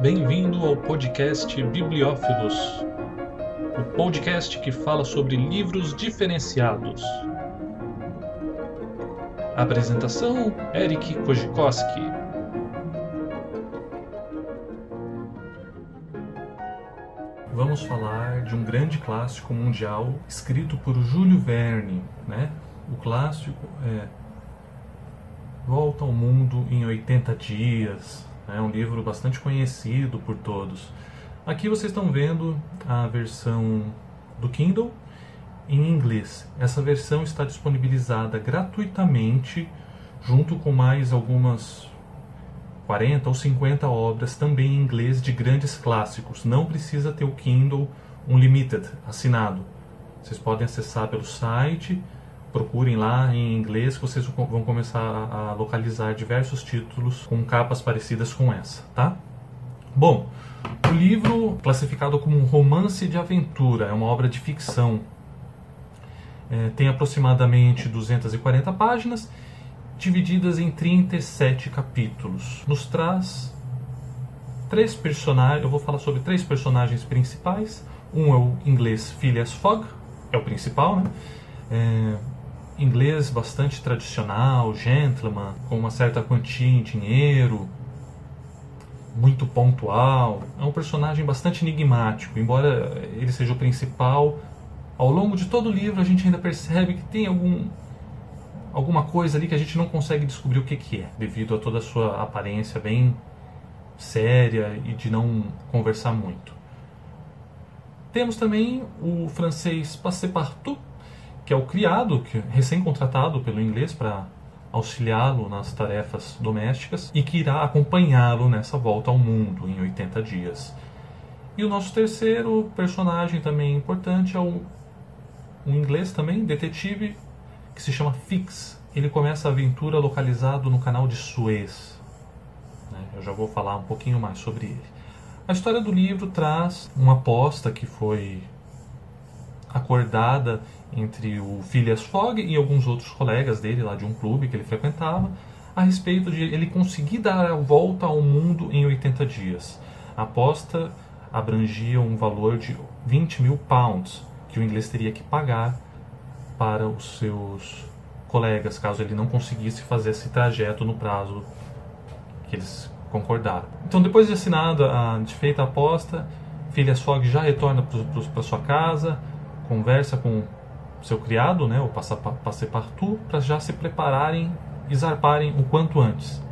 Bem-vindo ao podcast Bibliófilos, o podcast que fala sobre livros diferenciados. Apresentação: Eric Kojikoski. Vamos falar de um grande clássico mundial escrito por Júlio Verne, né? O clássico é Volta ao Mundo em 80 Dias, é um livro bastante conhecido por todos. Aqui vocês estão vendo a versão do Kindle em inglês. Essa versão está disponibilizada gratuitamente, junto com mais algumas 40 ou 50 obras também em inglês de grandes clássicos. Não precisa ter o Kindle Unlimited assinado. Vocês podem acessar pelo site procurem lá em inglês que vocês vão começar a localizar diversos títulos com capas parecidas com essa, tá? Bom, o livro classificado como um romance de aventura, é uma obra de ficção. É, tem aproximadamente 240 páginas, divididas em 37 capítulos. Nos traz três personagens, eu vou falar sobre três personagens principais. Um é o inglês Phileas Fogg, é o principal, né? É, inglês bastante tradicional, gentleman, com uma certa quantia em dinheiro, muito pontual. É um personagem bastante enigmático, embora ele seja o principal. Ao longo de todo o livro a gente ainda percebe que tem algum alguma coisa ali que a gente não consegue descobrir o que, que é, devido a toda a sua aparência bem séria e de não conversar muito. Temos também o francês Passepartout, que é o criado, que recém-contratado pelo inglês para auxiliá-lo nas tarefas domésticas e que irá acompanhá-lo nessa volta ao mundo em 80 dias. E o nosso terceiro personagem também importante é o um inglês também, detetive, que se chama Fix. Ele começa a aventura localizado no canal de Suez. Né? Eu já vou falar um pouquinho mais sobre ele. A história do livro traz uma aposta que foi acordada entre o Phileas Fogg e alguns outros colegas dele lá de um clube que ele frequentava a respeito de ele conseguir dar a volta ao mundo em 80 dias. A aposta abrangia um valor de 20 mil pounds que o inglês teria que pagar para os seus colegas caso ele não conseguisse fazer esse trajeto no prazo que eles concordaram. Então, depois de assinada, de feita a aposta, Phileas Fogg já retorna para sua casa, conversa com seu criado, né, o passepartout, para já se prepararem e zarparem o quanto antes.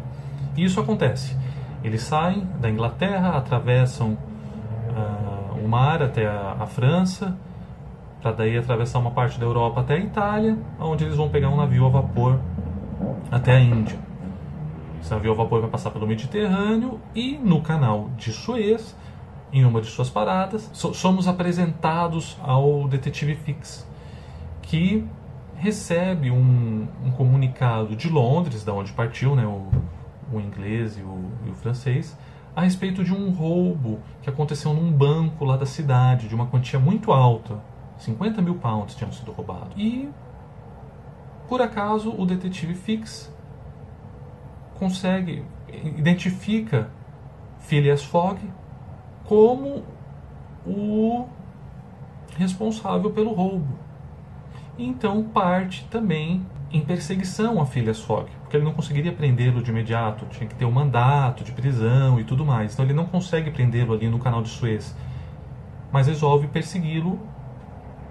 E isso acontece. Eles saem da Inglaterra, atravessam uh, o mar até a, a França, para daí atravessar uma parte da Europa até a Itália, onde eles vão pegar um navio a vapor até a Índia. Esse navio a vapor vai passar pelo Mediterrâneo e no canal de Suez em uma de suas paradas, so somos apresentados ao detetive Fix, que recebe um, um, comunicado de Londres, da onde partiu né, o, o inglês e o, e o, francês, a respeito de um roubo que aconteceu num banco lá da cidade, de uma quantia muito alta. 50 mil pounds tinham sido roubados. E, por acaso, o detetive Fix consegue, identifica Phileas Fogg como o responsável pelo roubo. Então parte também em perseguição a Phileas Fogg, porque ele não conseguiria prendê-lo de imediato, tinha que ter um mandato de prisão e tudo mais. Então ele não consegue prendê-lo ali no canal de Suez, mas resolve persegui-lo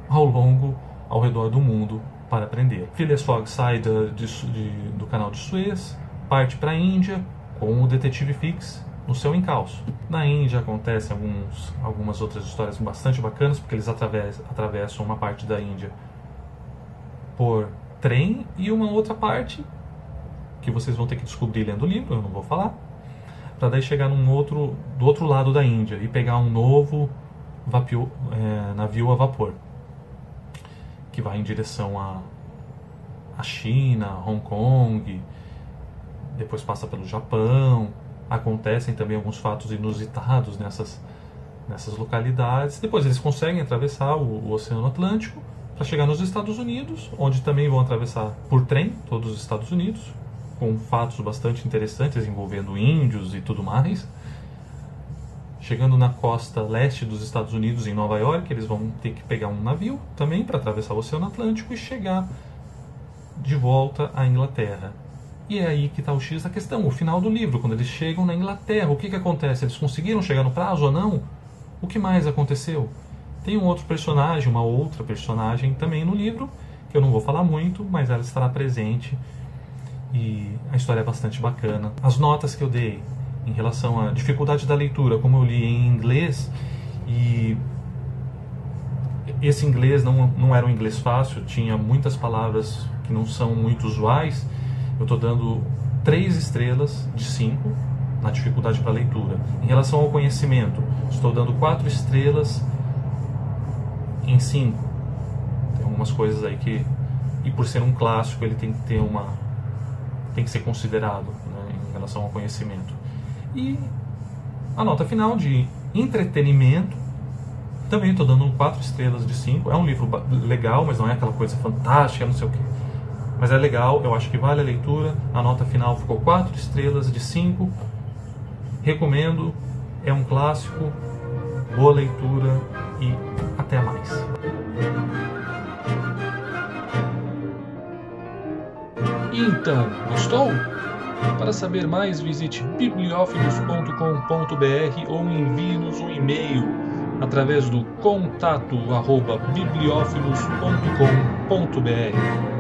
ao longo, ao redor do mundo para prender. Phileas Fogg sai de, de, do canal de Suez, parte para a Índia com o detetive Fix no seu encalço. Na Índia acontecem alguns, algumas outras histórias bastante bacanas, porque eles atravessam, atravessam uma parte da Índia por trem e uma outra parte que vocês vão ter que descobrir lendo o livro, eu não vou falar, para daí chegar num outro, do outro lado da Índia e pegar um novo vapio, é, navio a vapor que vai em direção a, a China, Hong Kong, depois passa pelo Japão, acontecem também alguns fatos inusitados nessas, nessas localidades. Depois eles conseguem atravessar o, o Oceano Atlântico para chegar nos Estados Unidos, onde também vão atravessar por trem todos os Estados Unidos, com fatos bastante interessantes envolvendo índios e tudo mais. Chegando na costa leste dos Estados Unidos, em Nova York, eles vão ter que pegar um navio também para atravessar o Oceano Atlântico e chegar de volta à Inglaterra. E é aí que está o X da questão, o final do livro, quando eles chegam na Inglaterra, o que, que acontece? Eles conseguiram chegar no prazo ou não? O que mais aconteceu? Tem um outro personagem, uma outra personagem também no livro, que eu não vou falar muito, mas ela estará presente e a história é bastante bacana. As notas que eu dei em relação à dificuldade da leitura, como eu li em inglês e esse inglês não, não era um inglês fácil, tinha muitas palavras que não são muito usuais. Eu estou dando três estrelas de cinco na dificuldade para leitura. Em relação ao conhecimento, estou dando quatro estrelas em 5. Tem algumas coisas aí que. E por ser um clássico, ele tem que ter uma. tem que ser considerado né, em relação ao conhecimento. E a nota final de entretenimento. Também estou dando 4 estrelas de 5. É um livro legal, mas não é aquela coisa fantástica, não sei o que. Mas é legal, eu acho que vale a leitura. A nota final ficou 4 estrelas de 5. Recomendo, é um clássico, boa leitura e até mais. Então, gostou? Para saber mais, visite bibliófilos.com.br ou envie-nos um e-mail através do contato bibliófilos.com.br.